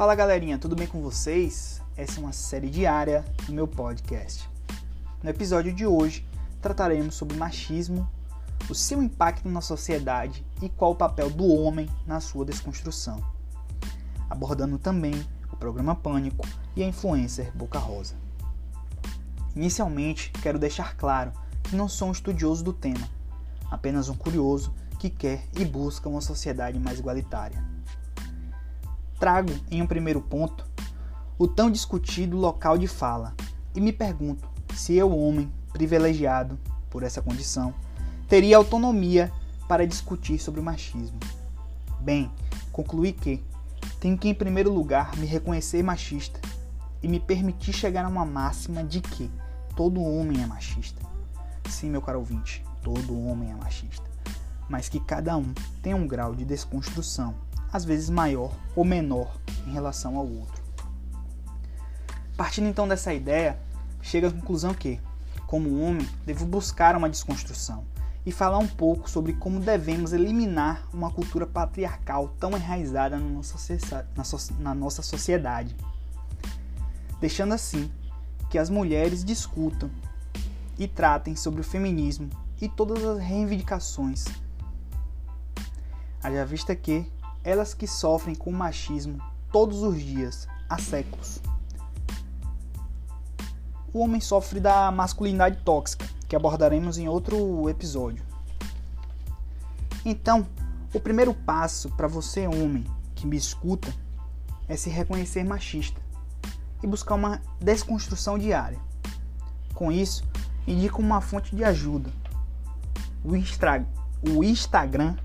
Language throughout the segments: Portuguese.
Fala galerinha, tudo bem com vocês? Essa é uma série diária no meu podcast. No episódio de hoje, trataremos sobre machismo, o seu impacto na sociedade e qual o papel do homem na sua desconstrução. Abordando também o programa Pânico e a influencer Boca Rosa. Inicialmente, quero deixar claro que não sou um estudioso do tema, apenas um curioso que quer e busca uma sociedade mais igualitária trago em um primeiro ponto o tão discutido local de fala e me pergunto se eu, homem privilegiado por essa condição, teria autonomia para discutir sobre o machismo. Bem, concluí que tenho que, em primeiro lugar, me reconhecer machista e me permitir chegar a uma máxima de que todo homem é machista. Sim, meu caro ouvinte, todo homem é machista. Mas que cada um tem um grau de desconstrução às vezes maior ou menor em relação ao outro. Partindo então dessa ideia, chega à conclusão que, como homem, devo buscar uma desconstrução e falar um pouco sobre como devemos eliminar uma cultura patriarcal tão enraizada na nossa sociedade, deixando assim que as mulheres discutam e tratem sobre o feminismo e todas as reivindicações. Haja vista que elas que sofrem com machismo todos os dias, há séculos. O homem sofre da masculinidade tóxica, que abordaremos em outro episódio. Então, o primeiro passo para você, homem, que me escuta, é se reconhecer machista e buscar uma desconstrução diária. Com isso, indico uma fonte de ajuda: o, o Instagram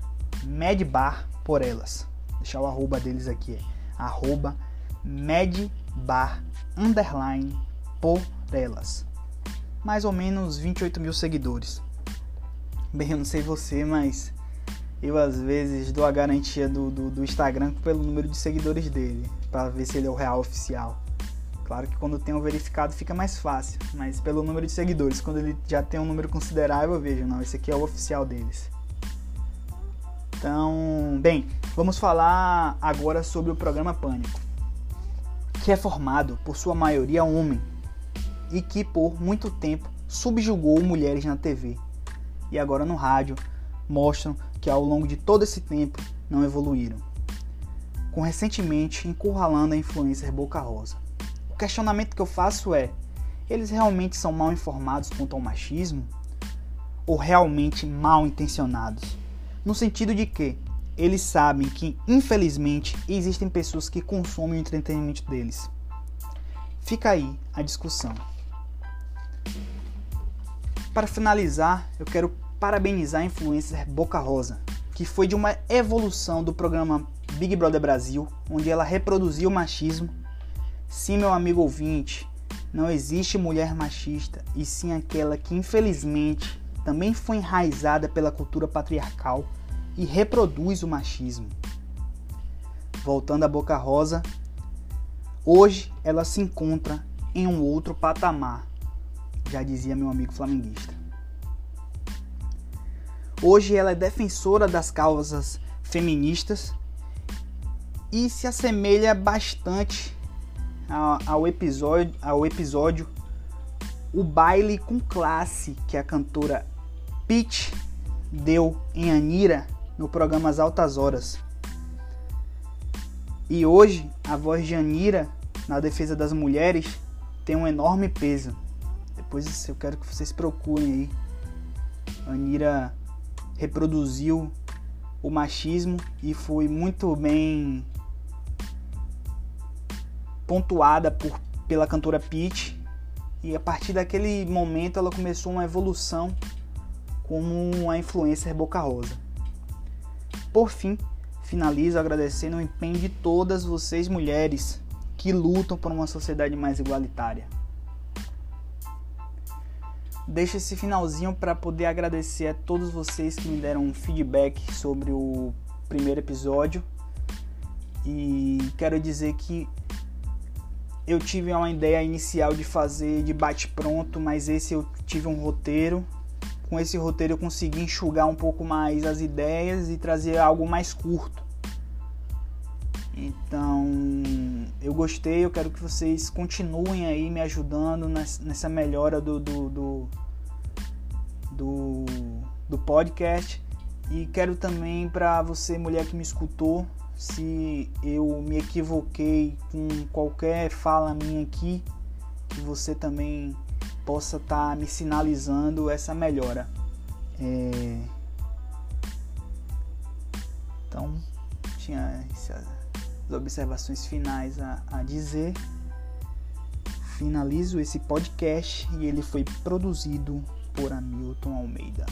Medbar por elas. Deixar o arroba deles aqui, arroba medbar underline por elas. Mais ou menos 28 mil seguidores. Bem, eu não sei você, mas eu às vezes dou a garantia do, do, do Instagram pelo número de seguidores dele, para ver se ele é o real oficial. Claro que quando tem um verificado fica mais fácil, mas pelo número de seguidores, quando ele já tem um número considerável, eu vejo, não, esse aqui é o oficial deles. Então, bem, vamos falar agora sobre o programa Pânico, que é formado por sua maioria homem e que por muito tempo subjugou mulheres na TV e agora no rádio mostram que ao longo de todo esse tempo não evoluíram, com recentemente encurralando a influencer Boca Rosa. O questionamento que eu faço é: eles realmente são mal informados quanto ao machismo? Ou realmente mal intencionados? No sentido de que eles sabem que, infelizmente, existem pessoas que consomem o entretenimento deles. Fica aí a discussão. Para finalizar, eu quero parabenizar a influencer Boca Rosa, que foi de uma evolução do programa Big Brother Brasil, onde ela reproduziu o machismo. Sim, meu amigo ouvinte, não existe mulher machista, e sim aquela que infelizmente também foi enraizada pela cultura patriarcal e reproduz o machismo. Voltando à Boca Rosa, hoje ela se encontra em um outro patamar, já dizia meu amigo flamenguista. Hoje ela é defensora das causas feministas e se assemelha bastante ao episódio, ao episódio O Baile com Classe que a cantora Peach deu em Anira no programa As Altas Horas. E hoje a voz de Anira na defesa das mulheres tem um enorme peso. Depois eu quero que vocês procurem aí. Anira reproduziu o machismo e foi muito bem pontuada por, pela cantora Peach. E a partir daquele momento ela começou uma evolução como uma influencer Boca Rosa. Por fim, finalizo agradecendo o empenho de todas vocês mulheres que lutam por uma sociedade mais igualitária. Deixo esse finalzinho para poder agradecer a todos vocês que me deram um feedback sobre o primeiro episódio. E quero dizer que eu tive uma ideia inicial de fazer de bate-pronto, mas esse eu tive um roteiro com esse roteiro eu consegui enxugar um pouco mais as ideias e trazer algo mais curto. Então, eu gostei, eu quero que vocês continuem aí me ajudando nessa melhora do, do, do, do, do podcast. E quero também para você, mulher que me escutou, se eu me equivoquei com qualquer fala minha aqui, que você também possa estar tá me sinalizando essa melhora. É... Então, tinha essas observações finais a, a dizer. Finalizo esse podcast e ele foi produzido por Hamilton Almeida.